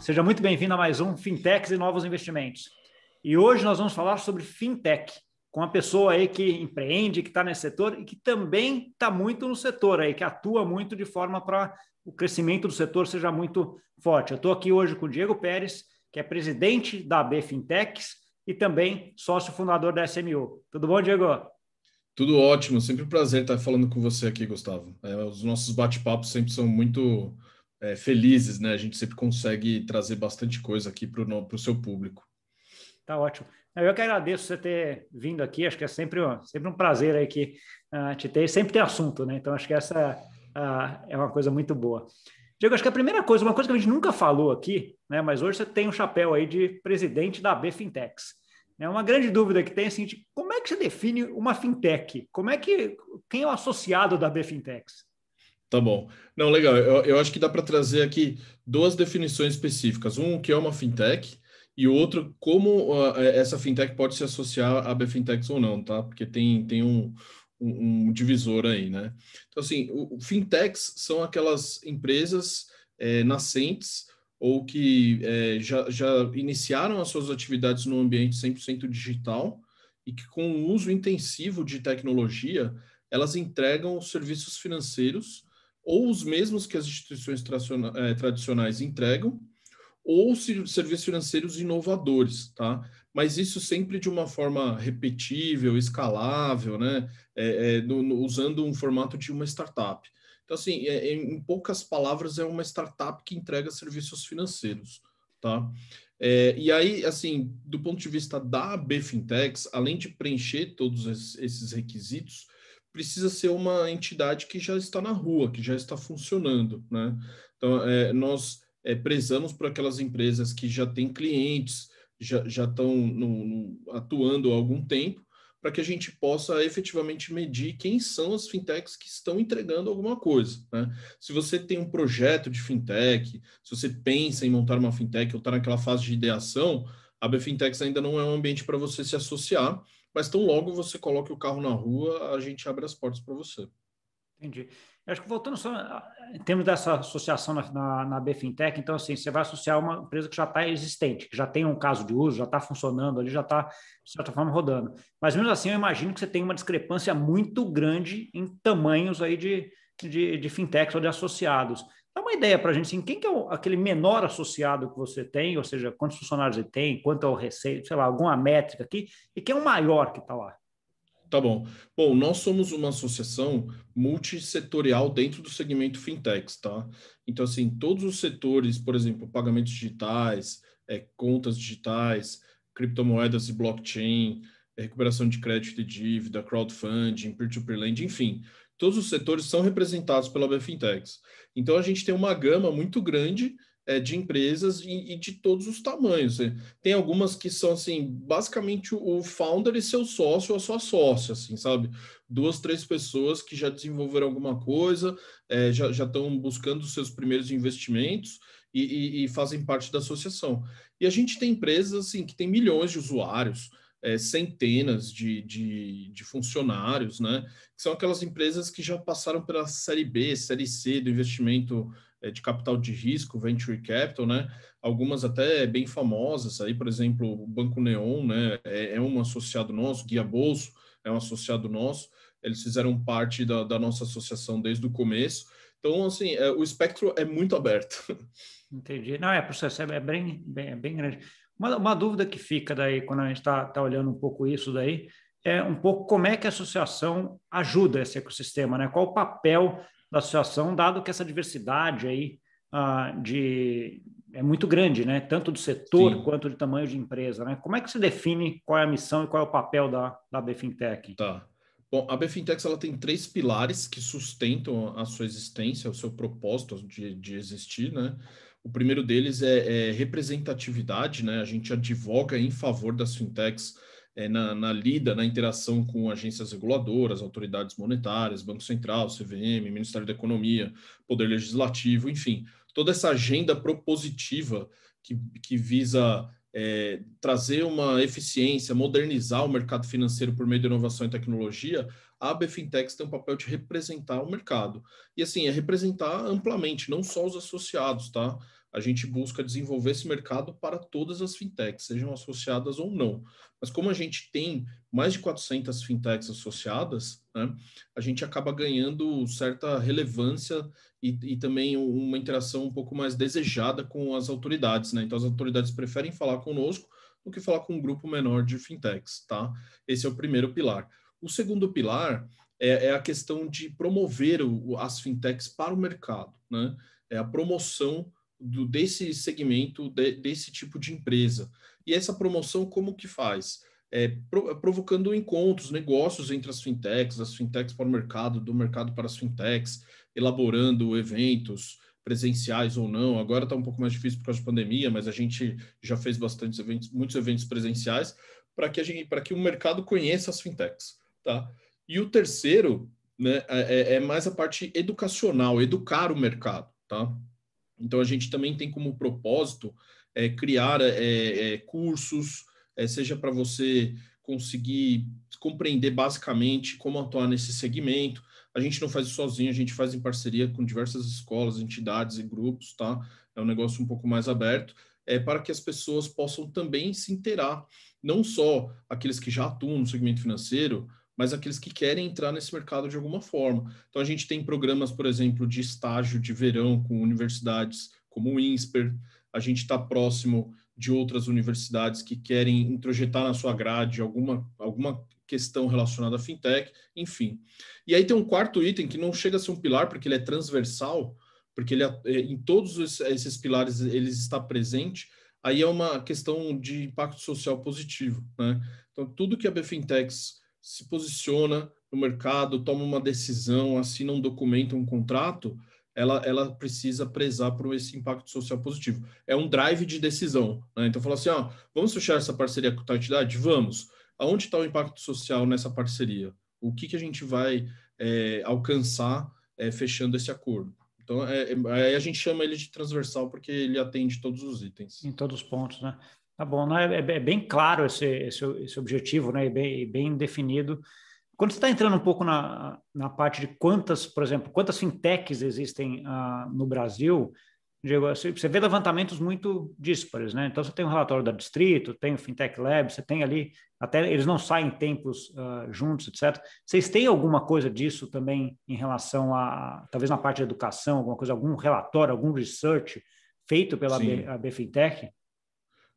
seja muito bem-vindo a mais um Fintechs e Novos Investimentos. E hoje nós vamos falar sobre fintech, com uma pessoa aí que empreende, que está nesse setor e que também está muito no setor aí, que atua muito de forma para o crescimento do setor seja muito forte. Eu estou aqui hoje com o Diego Pérez, que é presidente da AB Fintechs e também sócio fundador da SMU. Tudo bom, Diego? Tudo ótimo, sempre um prazer estar falando com você aqui, Gustavo. É, os nossos bate-papos sempre são muito é, felizes, né? A gente sempre consegue trazer bastante coisa aqui para o seu público. Tá ótimo. Eu que agradeço você ter vindo aqui, acho que é sempre, sempre um prazer aí que uh, te ter, sempre tem assunto, né? Então acho que essa uh, é uma coisa muito boa. Diego, acho que a primeira coisa, uma coisa que a gente nunca falou aqui, né? Mas hoje você tem um chapéu aí de presidente da B Fintechs. É uma grande dúvida que tem assim, de como é que você define uma fintech? Como é que quem é o associado da B Fintechs? Tá bom. Não, legal. Eu, eu acho que dá para trazer aqui duas definições específicas. Um, que é uma fintech, e outro, como uh, essa fintech pode se associar a BFintechs ou não, tá? Porque tem, tem um, um, um divisor aí, né? Então, assim, o, o fintechs são aquelas empresas é, nascentes ou que é, já, já iniciaram as suas atividades no ambiente 100% digital e que, com o uso intensivo de tecnologia, elas entregam serviços financeiros ou os mesmos que as instituições é, tradicionais entregam, ou serviços financeiros inovadores, tá? Mas isso sempre de uma forma repetível, escalável, né? É, é, no, no, usando um formato de uma startup. Então, assim, é, é, em poucas palavras, é uma startup que entrega serviços financeiros, tá? É, e aí, assim, do ponto de vista da B Fintechs, além de preencher todos esses requisitos, precisa ser uma entidade que já está na rua, que já está funcionando, né? Então, é, nós é, prezamos por aquelas empresas que já têm clientes, já, já estão no, no, atuando há algum tempo, para que a gente possa efetivamente medir quem são as fintechs que estão entregando alguma coisa. Né? Se você tem um projeto de fintech, se você pensa em montar uma fintech ou está naquela fase de ideação, a BFintechs ainda não é um ambiente para você se associar, mas tão logo você coloque o carro na rua, a gente abre as portas para você. Entendi. Eu acho que voltando só em termos dessa associação na, na, na BFintech, então assim, você vai associar uma empresa que já está existente, que já tem um caso de uso, já está funcionando ali, já está, de certa forma, rodando. Mas mesmo assim, eu imagino que você tem uma discrepância muito grande em tamanhos aí de, de, de fintechs ou de associados. Dá uma ideia para a gente, assim, quem que é o, aquele menor associado que você tem, ou seja, quantos funcionários ele tem, quanto é o receita, sei lá, alguma métrica aqui, e quem é o maior que está lá? Tá bom. Bom, nós somos uma associação multissetorial dentro do segmento fintechs, tá? Então, assim, todos os setores, por exemplo, pagamentos digitais, é, contas digitais, criptomoedas e blockchain, é, recuperação de crédito e dívida, crowdfunding, peer-to-peer lending, enfim, todos os setores são representados pela BFintechs. Então, a gente tem uma gama muito grande é, de empresas e, de todos os tamanhos. Né? Tem algumas que são assim, basicamente o founder e seu sócio ou sua sócia, assim, sabe? Duas, três pessoas que já desenvolveram alguma coisa, é, já estão buscando os seus primeiros investimentos e, e, e, fazem parte da associação. E a gente tem empresas assim que tem milhões de usuários. É, centenas de, de, de, funcionários, né? Que são aquelas empresas que já passaram pela série B, série C do investimento é, de capital de risco, venture capital, né? Algumas até bem famosas aí, por exemplo, o Banco Neon, né? É, é um associado nosso, Guia Bolso é um associado nosso. Eles fizeram parte da, da nossa associação desde o começo. Então, assim, é, o espectro é muito aberto. Entendi. Não, é, processo é bem, bem, bem grande. Uma, uma dúvida que fica daí, quando a gente está tá olhando um pouco isso daí, é um pouco como é que a associação ajuda esse ecossistema, né? Qual o papel da associação, dado que essa diversidade aí uh, de, é muito grande, né? Tanto do setor Sim. quanto de tamanho de empresa, né? Como é que se define qual é a missão e qual é o papel da, da BFintech? Tá. Bom, a BFintech ela tem três pilares que sustentam a sua existência, o seu propósito de, de existir, né? O primeiro deles é, é representatividade, né? A gente advoga em favor das fintechs é, na, na, lida, na interação com agências reguladoras, autoridades monetárias, Banco Central, CVM, Ministério da Economia, Poder Legislativo, enfim, toda essa agenda propositiva que, que visa é, trazer uma eficiência, modernizar o mercado financeiro por meio de inovação e tecnologia, a BFintex tem um papel de representar o mercado. E assim, é representar amplamente, não só os associados, tá? A gente busca desenvolver esse mercado para todas as fintechs, sejam associadas ou não. Mas como a gente tem mais de 400 fintechs associadas, né, a gente acaba ganhando certa relevância e, e, também uma interação um pouco mais desejada com as autoridades. Né? Então, as autoridades preferem falar conosco do que falar com um grupo menor de fintechs. Tá? Esse é o primeiro pilar. O segundo pilar é, é a questão de promover o, as fintechs para o mercado. Né? É a promoção do, desse segmento, de, desse tipo de empresa. E essa promoção, como que faz? É, provocando encontros, negócios entre as fintechs, as fintechs para o mercado, do mercado para as fintechs, elaborando eventos presenciais ou não. Agora está um pouco mais difícil por causa da pandemia, mas a gente já fez bastantes eventos, muitos eventos presenciais para que a gente, para que o mercado conheça as fintechs, tá? E o terceiro, né, é, é mais a parte educacional, educar o mercado, tá? Então, a gente também tem como propósito é, criar é, é, cursos, é, seja para você conseguir compreender basicamente como atuar nesse segmento. A gente não faz isso sozinho, a gente faz em parceria com diversas escolas, entidades e grupos, tá? É um negócio um pouco mais aberto, é para que as pessoas possam também se inteirar, não só aqueles que já atuam no segmento financeiro, mas aqueles que querem entrar nesse mercado de alguma forma. Então, a gente tem programas, por exemplo, de estágio de verão com universidades como o INSPER, a gente está próximo de outras universidades que querem introjetar na sua grade alguma, alguma questão relacionada à fintech, enfim. E aí tem um quarto item que não chega a ser um pilar, porque ele é transversal, porque ele é, em todos esses pilares ele está presente, aí é uma questão de impacto social positivo. Né? Então, tudo que a BFintex se posiciona no mercado, toma uma decisão, assina um documento, um contrato, ela, ela precisa prezar por esse impacto social positivo. É um drive de decisão. Né? Então, fala assim: ó, vamos fechar essa parceria com a entidade? Vamos. Aonde está o impacto social nessa parceria? O que, que a gente vai é, alcançar é, fechando esse acordo? Então, é, é, a gente chama ele de transversal porque ele atende todos os itens. Em todos os pontos, né? Tá bom, né? é, bem claro esse, esse, esse objetivo, né? E bem, bem definido. Quando você está entrando um pouco na, na parte de quantas, por exemplo, quantas fintechs existem uh, no Brasil, Diego, você vê levantamentos muito díspares, né? Então você tem o um relatório da Distrito, tem o Fintech Lab, você tem ali, até eles não saem em tempos uh, juntos, etc. Vocês têm alguma coisa disso também em relação a, talvez na parte de educação, alguma coisa, algum relatório, algum research feito pela B, a BFintech?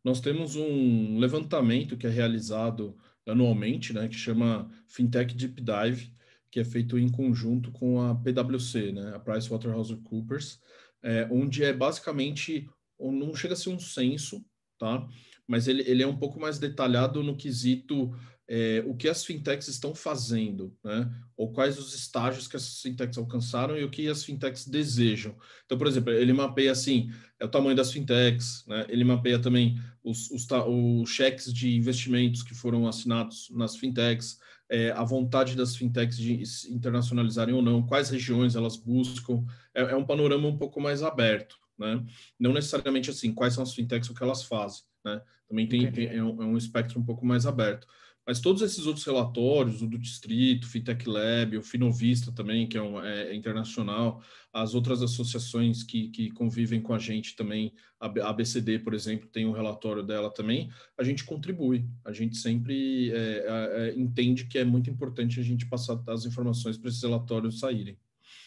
Nós temos um levantamento que é realizado anualmente, né, que chama Fintech Deep Dive, que é feito em conjunto com a PwC, né, a PricewaterhouseCoopers, é, onde é basicamente, não chega a ser um censo, tá? mas ele, ele é um pouco mais detalhado no quesito é, o que as fintechs estão fazendo, né? ou quais os estágios que as fintechs alcançaram e o que as fintechs desejam. Então, por exemplo, ele mapeia assim, é o tamanho das fintechs, né? ele mapeia também os, os, os cheques de investimentos que foram assinados nas fintechs, é, a vontade das fintechs de internacionalizarem ou não, quais regiões elas buscam, é, é um panorama um pouco mais aberto. Né? Não necessariamente assim, quais são as fintechs, o que elas fazem. Né? Também tem, tem é, um, é um espectro um pouco mais aberto. Mas todos esses outros relatórios, o do Distrito, Fintech Lab, o Finovista também, que é, um, é, é internacional, as outras associações que, que convivem com a gente também, a ABCD, por exemplo, tem um relatório dela também, a gente contribui. A gente sempre é, é, é, entende que é muito importante a gente passar as informações para esses relatórios saírem.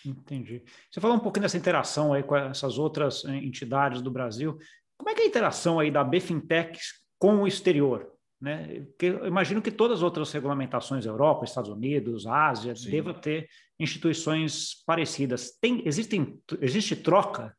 Entendi. Você falou um pouquinho dessa interação aí com essas outras eh, entidades do Brasil. Como é que é a interação aí da BFintech com o exterior? Né? Porque eu imagino que todas as outras regulamentações, Europa, Estados Unidos, Ásia, Sim. devam ter instituições parecidas. Tem, existem, existe troca?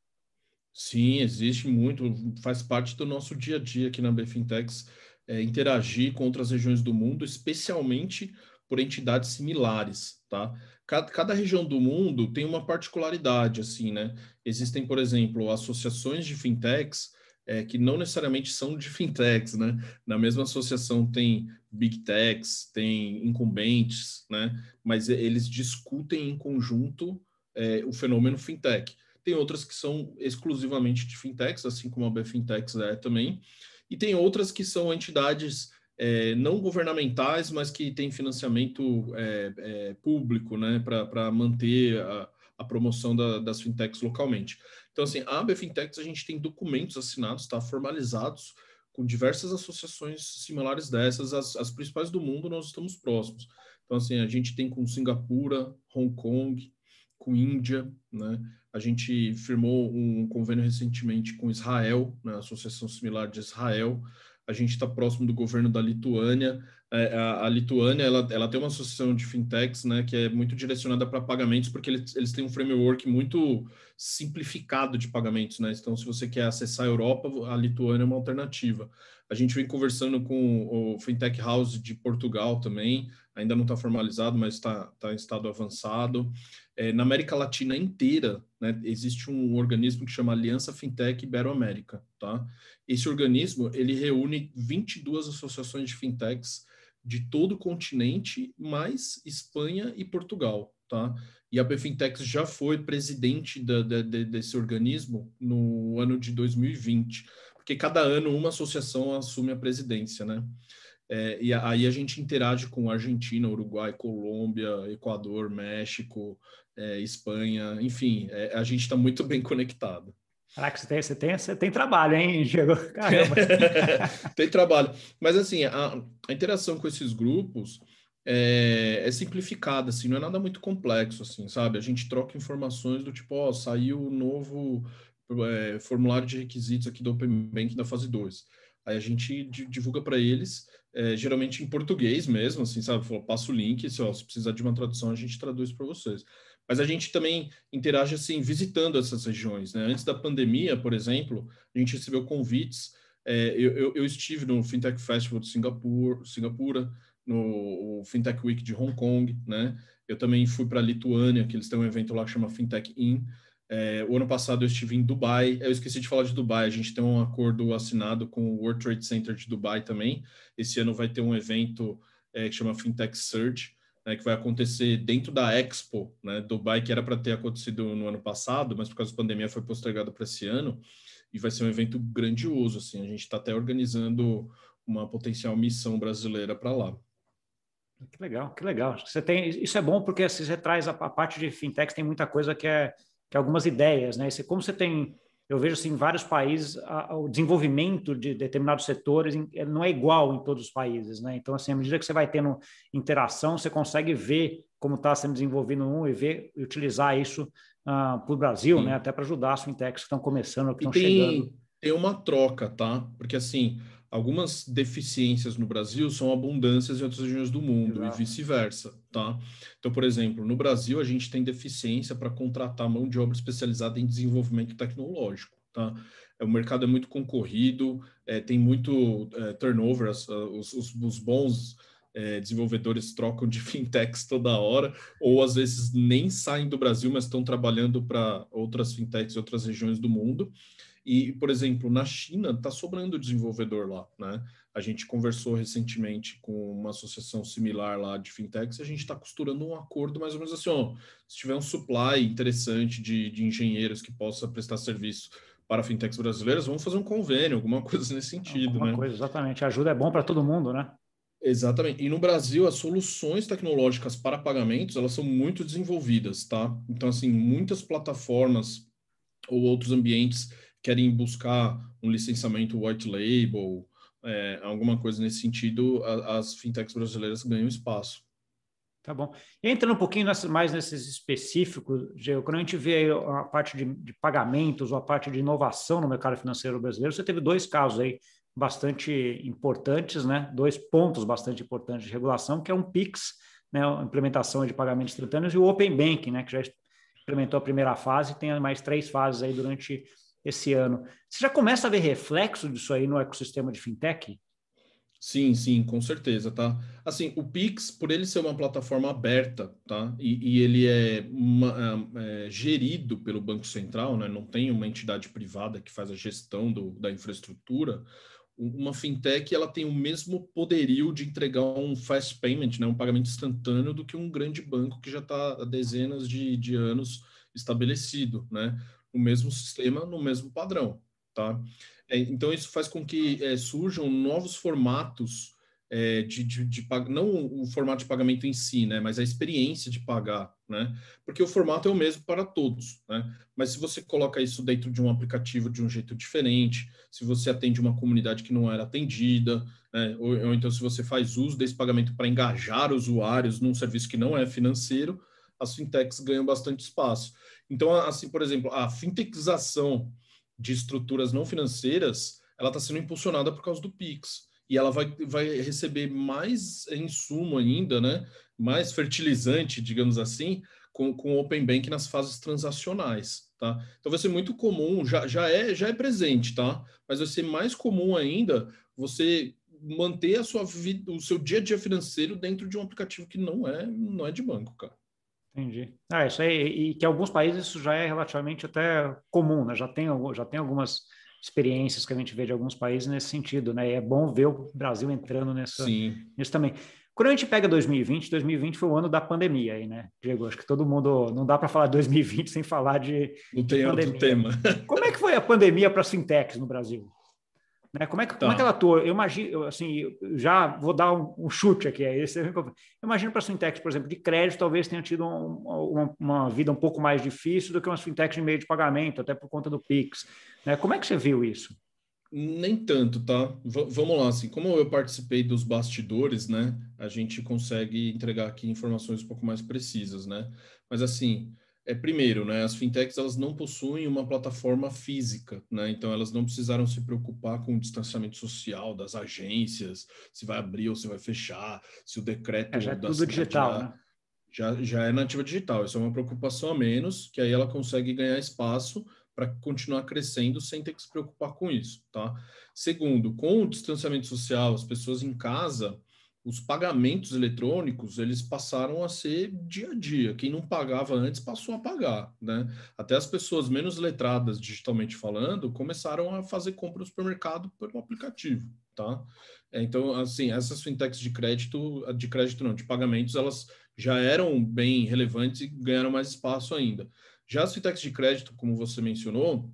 Sim, existe muito. Faz parte do nosso dia a dia aqui na BFintex é, interagir com outras regiões do mundo, especialmente por entidades similares, tá? Cada, cada, região do mundo tem uma particularidade, assim, né? Existem, por exemplo, associações de fintechs é, que não necessariamente são de fintechs, né? Na mesma associação tem big techs, tem incumbentes, né? Mas eles discutem em conjunto é, o fenômeno fintech. Tem outras que são exclusivamente de fintechs, assim como a BFintex é também, e tem outras que são entidades é, não governamentais, mas que têm financiamento é, é, público, né? Para manter a, a promoção da, das fintechs localmente. Então, assim, a AB Fintechs, a gente tem documentos assinados, tá, formalizados, com diversas associações similares dessas, as, as principais do mundo, nós estamos próximos. Então, assim, a gente tem com Singapura, Hong Kong, com Índia, né? A gente firmou um convênio recentemente com Israel, né? Associação similar de Israel. A gente está próximo do governo da Lituânia. É, a, a, Lituânia ela, ela tem uma associação de fintechs, né, que é muito direcionada para pagamentos, porque eles, eles têm um framework muito simplificado de pagamentos, né? Então, se você quer acessar a Europa, a Lituânia é uma alternativa. A gente vem conversando com o Fintech House de Portugal também, ainda não está formalizado, mas está tá em estado avançado. É, na América Latina inteira, né, existe um organismo que chama Aliança Fintech Ibero-América, tá? Esse organismo, ele reúne 22 associações de fintechs de todo o continente, mais Espanha e Portugal, tá? E a Bfintex já foi presidente da, desse organismo no ano de 2020, porque cada ano uma associação assume a presidência, né? É, e aí a gente interage com Argentina, Uruguai, Colômbia, Equador, México, é, Espanha, enfim, é, a gente está muito bem conectado. Caraca, você tem, você tem, você tem trabalho, hein, Diego? Caramba. tem trabalho. Mas, assim, a, a interação com esses grupos é, é, simplificada, assim, não é nada muito complexo, assim, sabe? A gente troca informações do tipo, ó, saiu o novo é, formulário de requisitos aqui do Open Bank da fase 2. Aí a gente divulga para eles, é, geralmente em português mesmo, assim, sabe? Passa o link, se, ó, se precisar de uma tradução, a gente traduz para vocês. Mas a gente também interage assim, visitando essas regiões. Né? Antes da pandemia, por exemplo, a gente recebeu convites. É, eu, eu, eu, estive no Fintech Festival de Singapura, Singapura no Fintech Week de Hong Kong, né? Eu também fui para a Lituânia, que eles têm um evento lá que chama Fintech In. É, o ano passado eu estive em Dubai. Eu esqueci de falar de Dubai. A gente tem um acordo assinado com o World Trade Center de Dubai também. Esse ano vai ter um evento é, que chama Fintech Search, né, que vai acontecer dentro da Expo, né, Dubai, que era para ter acontecido no ano passado, mas por causa da pandemia foi postergado para esse ano, e vai ser um evento grandioso, assim, a gente está até organizando uma potencial missão brasileira para lá. Que legal, que legal. Você tem, isso é bom porque assim, você traz a, a parte de fintech, tem muita coisa que é, que é algumas ideias, né? Você, como você tem eu vejo assim, em vários países a, a, o desenvolvimento de determinados setores em, não é igual em todos os países, né? Então, assim, à medida que você vai tendo interação, você consegue ver como está sendo desenvolvido um e ver e utilizar isso uh, ah, para o Brasil, Sim. né? Até para ajudar as fintechs que estão começando, que estão chegando. Tem uma troca, tá? Porque assim, algumas deficiências no Brasil são abundâncias em outras regiões do mundo Exato. e vice-versa, tá? Então, por exemplo, no Brasil a gente tem deficiência para contratar mão de obra especializada em desenvolvimento tecnológico, tá? É, o mercado é muito concorrido, é, tem muito é, turnover, as, os, os, os, bons é, desenvolvedores trocam de fintechs toda hora, ou às vezes nem saem do Brasil, mas estão trabalhando para outras fintechs e outras regiões do mundo. E, por exemplo, na China está sobrando desenvolvedor lá, né? A gente conversou recentemente com uma associação similar lá de fintechs e a gente está costurando um acordo mais ou menos assim, ó, se tiver um supply interessante de, de engenheiros que possa prestar serviço para fintechs brasileiras, vamos fazer um convênio, alguma coisa nesse sentido, alguma né? Coisa, exatamente. A ajuda é bom para todo mundo, né? Exatamente. E no Brasil, as soluções tecnológicas para pagamentos, elas são muito desenvolvidas, tá? Então, assim, muitas plataformas ou outros ambientes querem buscar um licenciamento white label, é, alguma coisa nesse sentido, a, as fintechs brasileiras ganham espaço. Tá bom. Entrando um pouquinho nessa, mais nesses específicos, Geo, quando a gente vê a parte de, de, pagamentos ou a parte de inovação no mercado financeiro brasileiro, você teve dois casos aí bastante importantes, né? Dois pontos bastante importantes de regulação, que é um PIX, né? Implementação de pagamentos instantâneos e o Open Banking, né? Que já implementou a primeira fase e tem mais três fases aí durante esse ano. Você já começa a ver reflexo disso aí no ecossistema de fintech? Sim, sim, com certeza, tá? Assim, o Pix, por ele ser uma plataforma aberta, tá? E, e ele é, uma, é, gerido pelo Banco Central, né? Não tem uma entidade privada que faz a gestão do, da infraestrutura. Uma fintech, ela tem o mesmo poderio de entregar um fast payment, né? Um pagamento instantâneo do que um grande banco que já está há dezenas de, de anos estabelecido, né? O mesmo sistema, no mesmo padrão, tá? É, então, isso faz com que é, surjam novos formatos é, de, de, de, não o formato de pagamento em si, né, mas a experiência de pagar, né, porque o formato é o mesmo para todos, né, mas se você coloca isso dentro de um aplicativo de um jeito diferente, se você atende uma comunidade que não era atendida, né, ou, ou então se você faz uso desse pagamento para engajar usuários num serviço que não é financeiro, as fintechs ganham bastante espaço. Então, assim, por exemplo, a fintechização de estruturas não financeiras, ela está sendo impulsionada por causa do Pix e ela vai, vai receber mais insumo ainda, né? mais fertilizante, digamos assim, com, com o Open Bank nas fases transacionais. Tá? Então vai ser muito comum, já, já, é, já é presente, tá? mas vai ser mais comum ainda você manter a sua vida, o seu dia a dia financeiro dentro de um aplicativo que não é, não é de banco, cara. Entendi. Ah, isso aí, e que em alguns países isso já é relativamente até comum, né? Já tem, já tem algumas experiências que a gente vê de alguns países nesse sentido, né? E é bom ver o Brasil entrando nessa, Sim. nisso também. Quando a gente pega 2020, 2020 foi o ano da pandemia aí, né, Diego? Acho que todo mundo não dá para falar de 2020 sem falar de, não de tem pandemia. outro tema. Como é que foi a pandemia para fintechs no Brasil? Né? Como, é que, tá. como é que ela atua? Eu imagino, assim, já vou dar um, um chute aqui. Aí, esse, eu imagino para fintechs, por exemplo, de crédito, talvez tenha tido um, uma, uma, vida um pouco mais difícil do que umas fintechs de meio de pagamento, até por conta do Pix. Né? Como é que você viu isso? Nem tanto, tá? V vamos lá, assim, como eu participei dos bastidores, né, a gente consegue entregar aqui informações um pouco mais precisas, né? Mas assim, é primeiro, né, as fintechs elas não possuem uma plataforma física, né, então elas não precisaram se preocupar com o distanciamento social das agências, se vai abrir ou se vai fechar, se o decreto é, já é tudo digital, já, né? já, já é nativa digital. Isso é uma preocupação a menos que aí ela consegue ganhar espaço para continuar crescendo sem ter que se preocupar com isso, tá? Segundo, com o distanciamento social, as pessoas em casa os pagamentos eletrônicos eles passaram a ser dia a dia. Quem não pagava antes passou a pagar, né? Até as pessoas menos letradas digitalmente falando começaram a fazer compra no supermercado pelo aplicativo, tá? É, então, assim, essas fintechs de crédito, de crédito não, de pagamentos, elas já eram bem relevantes e ganharam mais espaço ainda. Já as fintechs de crédito, como você mencionou,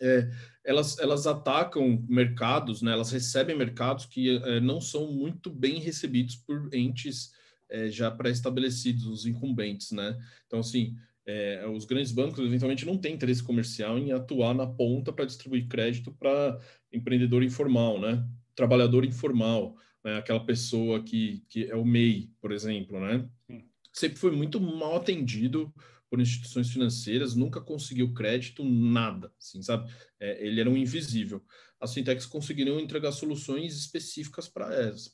é, elas, elas atacam mercados, né? elas recebem mercados que é, não são muito bem recebidos por entes é, já pré-estabelecidos, os incumbentes. Né? Então, assim, é, os grandes bancos eventualmente não têm interesse comercial em atuar na ponta para distribuir crédito para empreendedor informal, né? trabalhador informal, né? aquela pessoa que, que é o MEI, por exemplo. Né? Sempre foi muito mal atendido por instituições financeiras, nunca conseguiu crédito, nada, assim, sabe? É, ele era um invisível. As fintechs conseguiriam entregar soluções específicas para essa,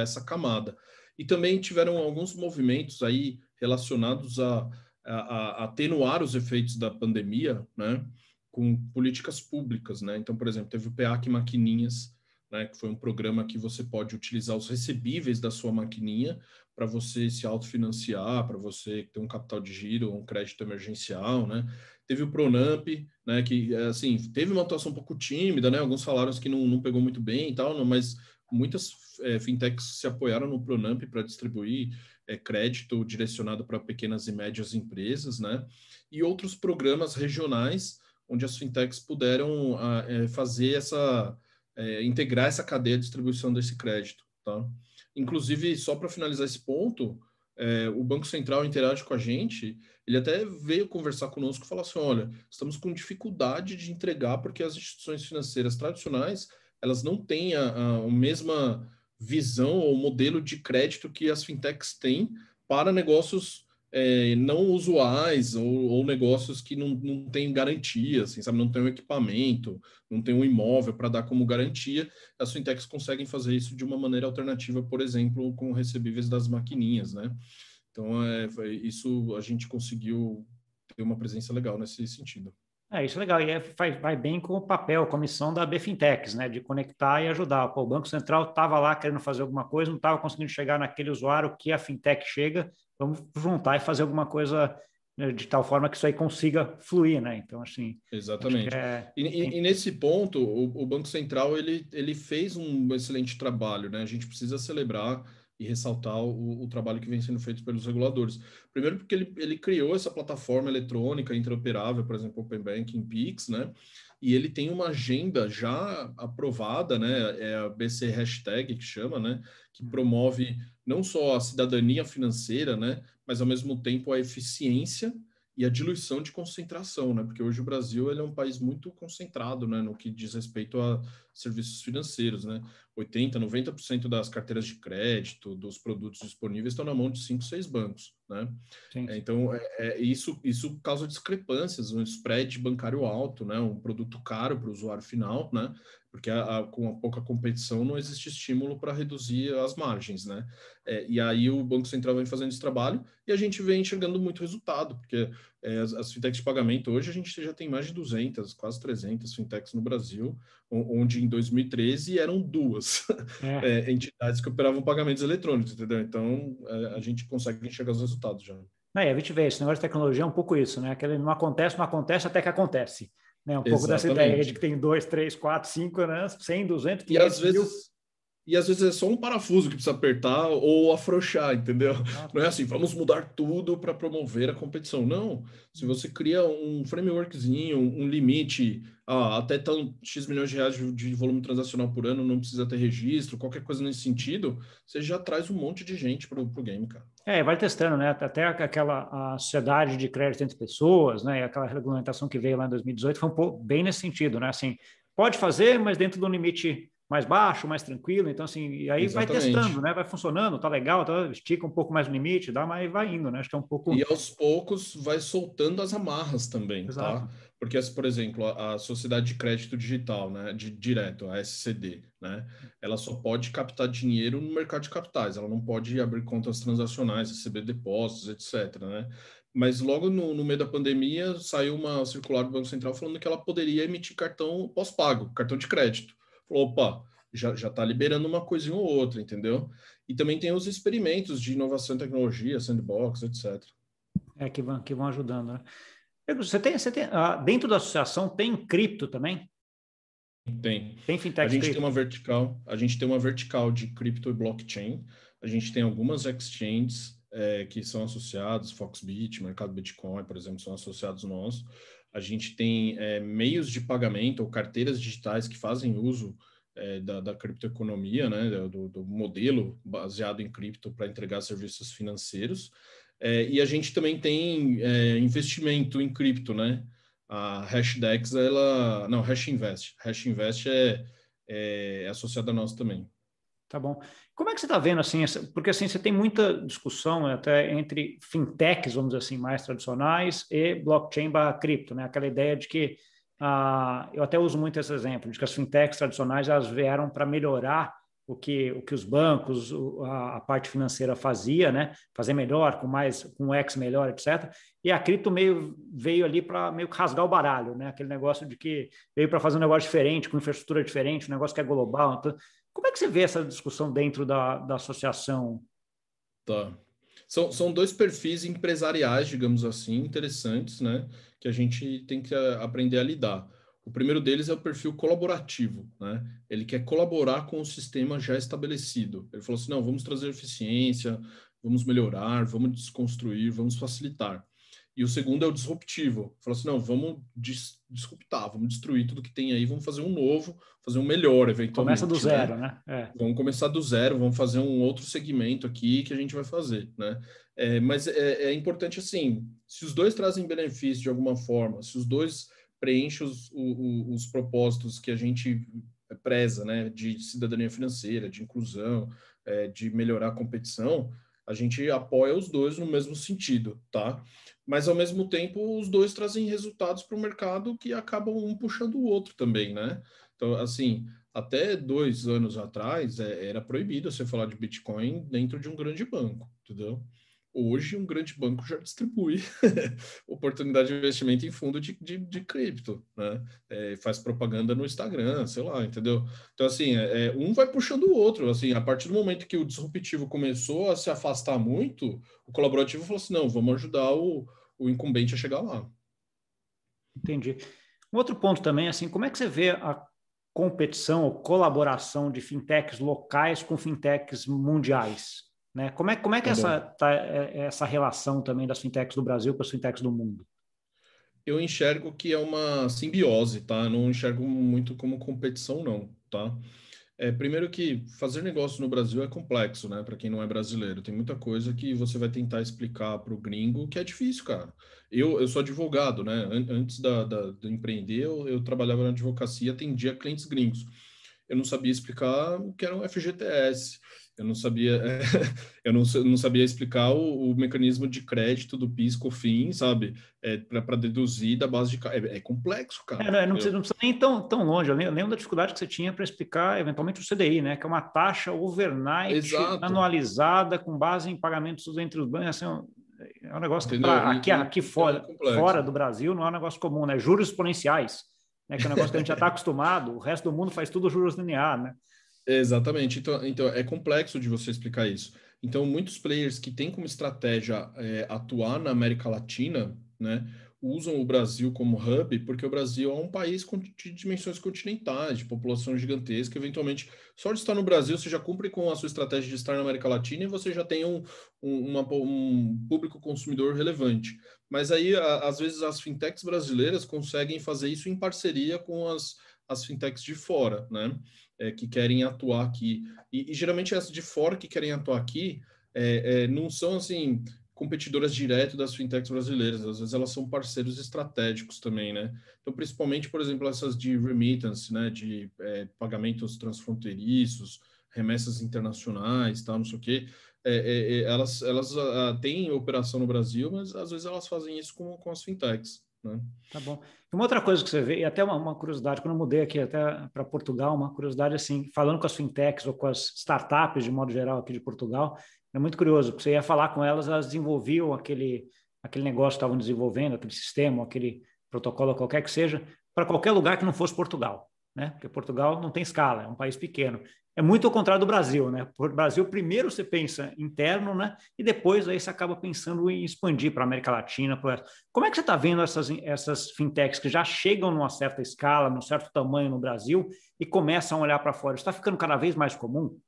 essa camada. E também tiveram alguns movimentos aí relacionados a, a, a atenuar os efeitos da pandemia, né? Com políticas públicas, né? Então, por exemplo, teve o PEAC Maquininhas, né, que foi um programa que você pode utilizar os recebíveis da sua maquininha para você se autofinanciar, para você ter um capital de giro, um crédito emergencial, né? Teve o Pronamp, né, que, assim, teve uma atuação um pouco tímida, né? Alguns falaram que não, não pegou muito bem e tal, mas muitas é, fintechs se apoiaram no Pronamp para distribuir é, crédito direcionado para pequenas e médias empresas, né? E outros programas regionais onde as fintechs puderam a, é, fazer essa, é, integrar essa cadeia de distribuição desse crédito, tá? Inclusive, só para finalizar esse ponto, é, o Banco Central interage com a gente, ele até veio conversar conosco e falar assim, olha, estamos com dificuldade de entregar porque as instituições financeiras tradicionais, elas não têm a, a mesma visão ou modelo de crédito que as fintechs têm para negócios é, não usuais ou, ou, negócios que não, não têm garantia, assim, sabe? Não tem um equipamento, não tem um imóvel para dar como garantia. As fintechs conseguem fazer isso de uma maneira alternativa, por exemplo, com recebíveis das maquininhas, né? Então, é, isso a gente conseguiu ter uma presença legal nesse sentido. É, isso é legal, e é, vai, vai, bem com o papel, com a missão da Bfintex, né, de conectar e ajudar. Pô, o Banco Central estava lá querendo fazer alguma coisa, não estava conseguindo chegar naquele usuário que a fintech chega, vamos juntar e fazer alguma coisa né, de tal forma que isso aí consiga fluir, né? Então, assim... Exatamente. É... E, e, e, nesse ponto, o, o, Banco Central, ele, ele fez um excelente trabalho, né? A gente precisa celebrar e ressaltar o, o, trabalho que vem sendo feito pelos reguladores. Primeiro, porque ele, ele criou essa plataforma eletrônica interoperável, por exemplo, Open Banking Pix, né? E ele tem uma agenda já aprovada, né? É a BC Hashtag que chama, né? Que promove não só a cidadania financeira, né? Mas ao mesmo tempo a eficiência e a diluição de concentração, né? Porque hoje o Brasil ele é um país muito concentrado, né? No que diz respeito a serviços financeiros, né? 80, 90% das carteiras de crédito, dos produtos disponíveis estão na mão de cinco, seis bancos, né? É, então, é, é, isso, isso causa discrepâncias, um spread bancário alto, né? Um produto caro para o usuário final, né? porque a, a, com a pouca competição não existe estímulo para reduzir as margens, né? É, e aí o Banco Central vem fazendo esse trabalho e a gente vem enxergando muito resultado, porque é, as, as, fintechs de pagamento hoje a gente já tem mais de 200, quase 300 fintechs no Brasil, onde em 2013 eram duas é. é. entidades que operavam pagamentos eletrônicos, entendeu? Então é, a gente consegue enxergar os resultados já. É, a gente vê, esse negócio de tecnologia é um pouco isso, né? Aquele não acontece, não acontece até que acontece. Né? Um pouco Exatamente. dessa ideia de que tem dois, três, quatro, cinco, né? 100, 200, 500 e às vezes, mil. E às vezes é só um parafuso que precisa apertar ou afrouxar, entendeu? Ah, Não é assim, vamos mudar tudo para promover a competição. Não. Se uhum. você cria um frameworkzinho, um limite, ah, até tão X milhões de reais de volume transacional por ano, não precisa ter registro, qualquer coisa nesse sentido, você já traz um monte de gente para o game, cara. É, vai testando, né? Até aquela a sociedade de crédito entre pessoas, né? Aquela regulamentação que veio lá em 2018 foi um pouco bem nesse sentido, né? Assim, pode fazer, mas dentro do limite mais baixo, mais tranquilo. Então, assim, e aí Exatamente. vai testando, né? Vai funcionando, tá legal, tá, estica um pouco mais o limite, dá, mas vai indo, né? Acho que é um pouco. E aos poucos vai soltando as amarras também, tá? Exato. tá? Porque, por exemplo, a, a, Sociedade de Crédito Digital, né? De direto, a SCD, né? Ela só pode captar dinheiro no mercado de capitais, ela não pode abrir contas transacionais, receber depósitos, etc. Né? Mas logo no, no meio da pandemia saiu uma circular do Banco Central falando que ela poderia emitir cartão pós-pago, cartão de crédito opa, já está liberando uma coisinha ou outra, entendeu? E também tem os experimentos de inovação e tecnologia, sandbox, etc. É, que vão, que vão ajudando, né? Você tem, você tem, ah, dentro da associação tem cripto também? Tem. Tem fintech A gente cripto. tem uma vertical, a gente tem uma vertical de cripto e blockchain. A gente tem algumas exchanges é, que são associados, Foxbit, Mercado Bitcoin, por exemplo, são associados nossos a gente tem é, meios de pagamento ou carteiras digitais que fazem uso é, da, da, criptoeconomia, né, do, do, modelo baseado em cripto para entregar serviços financeiros. É, e a gente também tem é, investimento em cripto, né? A Hashdex, ela... Não, Hash Invest. Hash Invest é, é associada a nós também. Tá bom. Como é que você está vendo assim? Porque assim você tem muita discussão até entre fintechs, vamos dizer assim, mais tradicionais e blockchain barra cripto, né? Aquela ideia de que ah, eu até uso muito esse exemplo de que as fintechs tradicionais elas vieram para melhorar o que, o que os bancos, a, a, parte financeira fazia, né? Fazer melhor, com mais, com X melhor, etc. E a cripto meio veio ali para meio que rasgar o baralho, né? Aquele negócio de que veio para fazer um negócio diferente, com infraestrutura diferente, um negócio que é global. Então, como é que você vê essa discussão dentro da, da associação? Tá. São, são dois perfis empresariais, digamos assim, interessantes, né? Que a gente tem que eh, aprender a lidar. O primeiro deles é o perfil colaborativo, né? Ele quer colaborar com o sistema já estabelecido. Ele falou assim: não, vamos trazer eficiência, vamos melhorar, vamos desconstruir, vamos facilitar. E o segundo é o disruptivo. Falou assim, não, vamos dis disruptar, vamos destruir tudo que tem aí, vamos fazer um novo, fazer um melhor, eventualmente. Começa do né? zero, né? É. Vamos começar do zero, vamos fazer um outro segmento aqui que a gente vai fazer, né? É, mas é, é, importante, assim, se os dois trazem benefício de alguma forma, se os dois preenchem os, os, os propósitos que a gente preza, né, de cidadania financeira, de inclusão, é, de melhorar a competição, a gente apoia os dois no mesmo sentido, tá? Mas ao mesmo tempo os dois trazem resultados para o mercado que acabam um puxando o outro também, né? Então, assim, até dois anos atrás é, era proibido você falar de Bitcoin dentro de um grande banco, entendeu? Hoje um grande banco já distribui oportunidade de investimento em fundo de, de, de cripto, né? É, faz propaganda no Instagram, sei lá, entendeu? Então, assim, é, é, um vai puxando o outro. Assim, a partir do momento que o disruptivo começou a se afastar muito, o colaborativo falou assim: não, vamos ajudar o, o incumbente a chegar lá. Entendi. Um outro ponto também, assim, como é que você vê a competição ou colaboração de fintechs locais com fintechs mundiais? Né? Como é, como é que tá essa, tá, é, essa relação também das fintechs do Brasil com as fintechs do mundo? Eu enxergo que é uma simbiose, tá? Eu não enxergo muito como competição, não, tá? É, primeiro que fazer negócio no Brasil é complexo, né? Para quem não é brasileiro, tem muita coisa que você vai tentar explicar para o gringo que é difícil, cara. Eu, eu sou advogado, né? Antes da, da de empreender, eu, eu trabalhava na advocacia, atendia clientes gringos. Eu não sabia explicar o que era um FGTS, eu não sabia, é, eu não, não, sabia explicar o, o, mecanismo de crédito do PIS, COFINS, sabe? É, para deduzir da base de... É, é complexo, cara. É, não, não, precisa, não, precisa, nem tão, tão longe. Eu lembro da dificuldade que você tinha para explicar, eventualmente, o CDI, né? Que é uma taxa overnight Exato. anualizada com base em pagamentos entre os bancos. Assim, é um negócio que pra, aqui, aqui fora, fora do Brasil não é um negócio comum, né? Juros exponenciais, né? que é um negócio que a gente já está acostumado. O resto do mundo faz tudo juros linear, né? Exatamente. Então, então, é complexo de você explicar isso. Então, muitos players que têm como estratégia é, atuar na América Latina, né, usam o Brasil como hub, porque o Brasil é um país de dimensões continentais, de população gigantesca. Eventualmente, só de estar no Brasil, você já cumpre com a sua estratégia de estar na América Latina e você já tem um, um, uma, um público consumidor relevante. Mas aí, a, às vezes, as fintechs brasileiras conseguem fazer isso em parceria com as, as fintechs de fora, né? É, que querem atuar aqui. E, e, geralmente essas de fora que querem atuar aqui é, é, não são assim competidoras direto das fintechs brasileiras, às vezes elas são parceiros estratégicos também, né? Então, principalmente, por exemplo, essas de remittance, né, de é, pagamentos transfronteiriços, remessas internacionais, tal, não sei o quê, é, é, é elas, elas a, a, têm operação no Brasil, mas às vezes elas fazem isso com, com as fintechs. Né? Tá bom. Uma outra coisa que você vê, e até uma, uma curiosidade, quando eu mudei aqui até para Portugal, uma curiosidade assim, falando com as fintechs ou com as startups de modo geral aqui de Portugal, é muito curioso, porque você ia falar com elas, elas desenvolviam aquele, aquele negócio que estavam desenvolvendo, aquele sistema, aquele protocolo, qualquer que seja, para qualquer lugar que não fosse Portugal né? Porque Portugal não tem escala, é um país pequeno. É muito ao contrário do Brasil, né? Por Brasil, primeiro você pensa interno, né? E depois aí você acaba pensando em expandir para a América Latina. Pra... Como é que você está vendo essas, essas fintechs que já chegam numa certa escala, num certo tamanho no Brasil e começam a olhar para fora? Está ficando cada vez mais comum?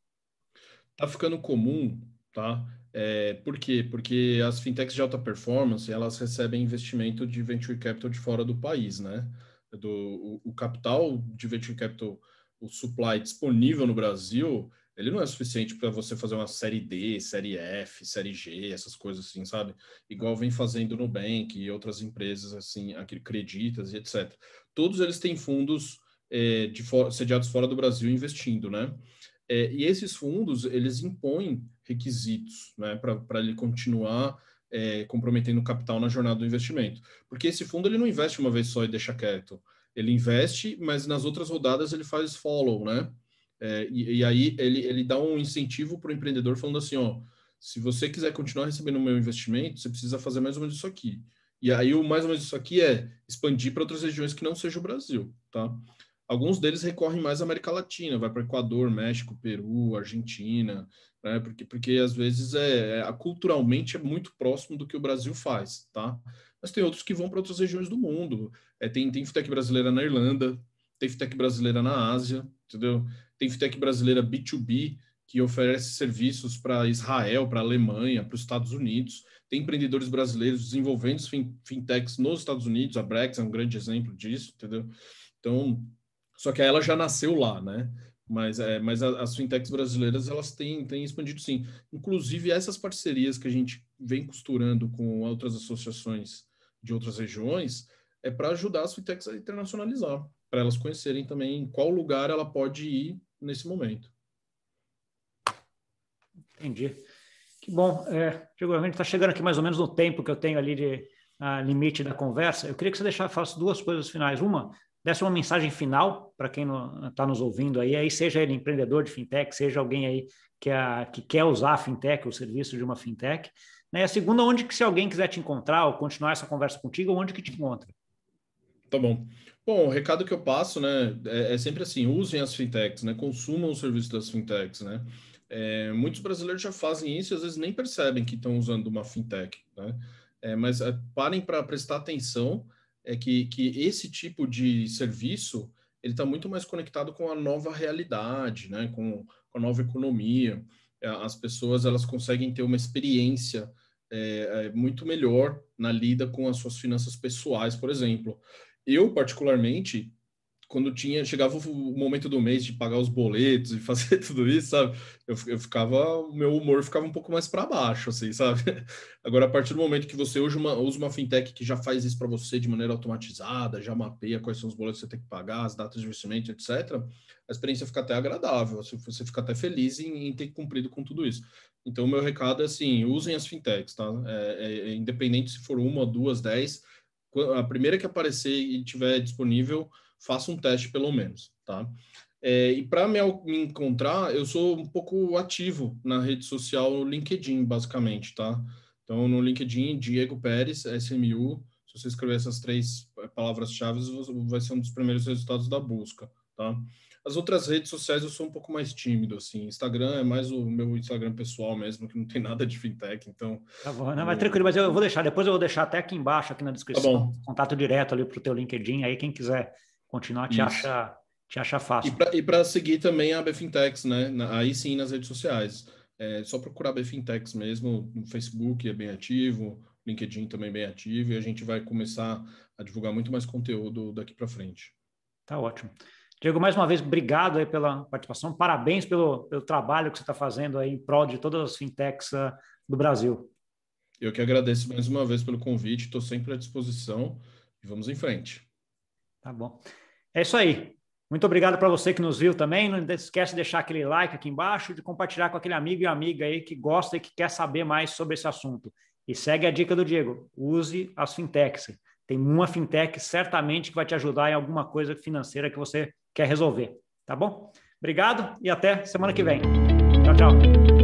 Está ficando comum, tá? É, por quê? Porque as fintechs de alta performance, elas recebem investimento de venture capital de fora do país, né? Do o, o, capital de venture capital, o supply disponível no Brasil, ele não é suficiente para você fazer uma série D, série F, série G, essas coisas assim, sabe? Igual vem fazendo no Nubank e outras empresas assim, aqui, Creditas e etc. Todos eles têm fundos é, de for, sediados fora do Brasil investindo, né? É, e esses fundos, eles impõem requisitos, né, para ele continuar é, comprometendo capital na jornada do investimento. Porque esse fundo ele não investe uma vez só e deixa quieto. Ele investe, mas nas outras rodadas ele faz follow, né? É, e, e, aí ele, ele dá um incentivo para o empreendedor falando assim, ó, se você quiser continuar recebendo o meu investimento, você precisa fazer mais ou menos isso aqui. E aí o mais ou menos isso aqui é expandir para outras regiões que não seja o Brasil, tá? Alguns deles recorrem mais à América Latina, vai para Equador, México, Peru, Argentina, né? Porque, porque às vezes é, é, culturalmente é muito próximo do que o Brasil faz, tá? Mas tem outros que vão para outras regiões do mundo. É, tem, tem fintech brasileira na Irlanda, tem fintech brasileira na Ásia, entendeu? Tem fintech brasileira B2B que oferece serviços para Israel, para Alemanha, para os Estados Unidos. Tem empreendedores brasileiros desenvolvendo fintechs nos Estados Unidos, a Brex é um grande exemplo disso, entendeu? Então, só que ela já nasceu lá, né? Mas, é, mas as fintechs brasileiras elas têm, têm expandido sim. Inclusive essas parcerias que a gente vem costurando com outras associações de outras regiões é para ajudar as fintechs a internacionalizar, para elas conhecerem também qual lugar ela pode ir nesse momento. Entendi. Que bom. É, a gente está chegando aqui mais ou menos no tempo que eu tenho ali de limite da conversa. Eu queria que você deixasse duas coisas finais. Uma, desse uma mensagem final para quem está nos ouvindo aí, aí, seja ele empreendedor de fintech, seja alguém aí que, é, que quer usar a fintech, o serviço de uma fintech. Né? A segunda, onde que se alguém quiser te encontrar ou continuar essa conversa contigo, onde que te encontra? Tá bom. Bom, o recado que eu passo, né, é, é sempre assim, usem as fintechs, né, consumam o serviço das fintechs, né. É, muitos brasileiros já fazem isso e às vezes nem percebem que estão usando uma fintech, né. É, mas é, parem para prestar atenção é que, que esse tipo de serviço ele está muito mais conectado com a nova realidade, né? com, com a nova economia. as pessoas elas conseguem ter uma experiência é, é, muito melhor na lida com as suas finanças pessoais, por exemplo. Eu, particularmente, quando tinha chegava o momento do mês de pagar os boletos e fazer tudo isso, sabe? Eu, eu ficava, o meu humor ficava um pouco mais para baixo, assim, sabe? Agora, a partir do momento que você usa uma, usa uma fintech que já faz isso para você de maneira automatizada, já mapeia quais são os boletos que você tem que pagar, as datas de investimento, etc., a experiência fica até agradável, você fica até feliz em, em ter cumprido com tudo isso. Então, o meu recado é assim: usem as fintechs, tá? É, é, é independente se for uma, duas, dez, a primeira que aparecer e tiver disponível faça um teste pelo menos, tá? É, e para me, me, encontrar, eu sou um pouco ativo na rede social LinkedIn, basicamente, tá? Então, no LinkedIn, Diego Pérez, SMU, se você escrever essas três palavras-chave, vai ser um dos primeiros resultados da busca, tá? As outras redes sociais eu sou um pouco mais tímido, assim. Instagram é mais o meu Instagram pessoal mesmo, que não tem nada de fintech, então... Tá bom, não, mas tranquilo, mas eu vou deixar, depois eu vou deixar até aqui embaixo, aqui na descrição, tá contato direto ali para o teu LinkedIn, aí quem quiser continuar te acha, te acha fácil. E para seguir também a Bfintex, né? Aí sim nas redes sociais. É só procurar Bfintex mesmo, no Facebook é bem ativo, LinkedIn também é bem ativo, e a gente vai começar a divulgar muito mais conteúdo daqui para frente. Tá ótimo. Diego, mais uma vez, obrigado aí pela participação. Parabéns pelo, pelo trabalho que você está fazendo aí em prol de todas as fintechs uh, do Brasil. Eu que agradeço mais uma vez pelo convite, estou sempre à disposição e vamos em frente. Tá bom. É isso aí. Muito obrigado para você que nos viu também. Não esquece de deixar aquele like aqui embaixo, de compartilhar com aquele amigo e amiga aí que gosta e que quer saber mais sobre esse assunto. E segue a dica do Diego: use as fintechs. Tem uma fintech certamente que vai te ajudar em alguma coisa financeira que você quer resolver. Tá bom? Obrigado e até semana que vem. Tchau, tchau.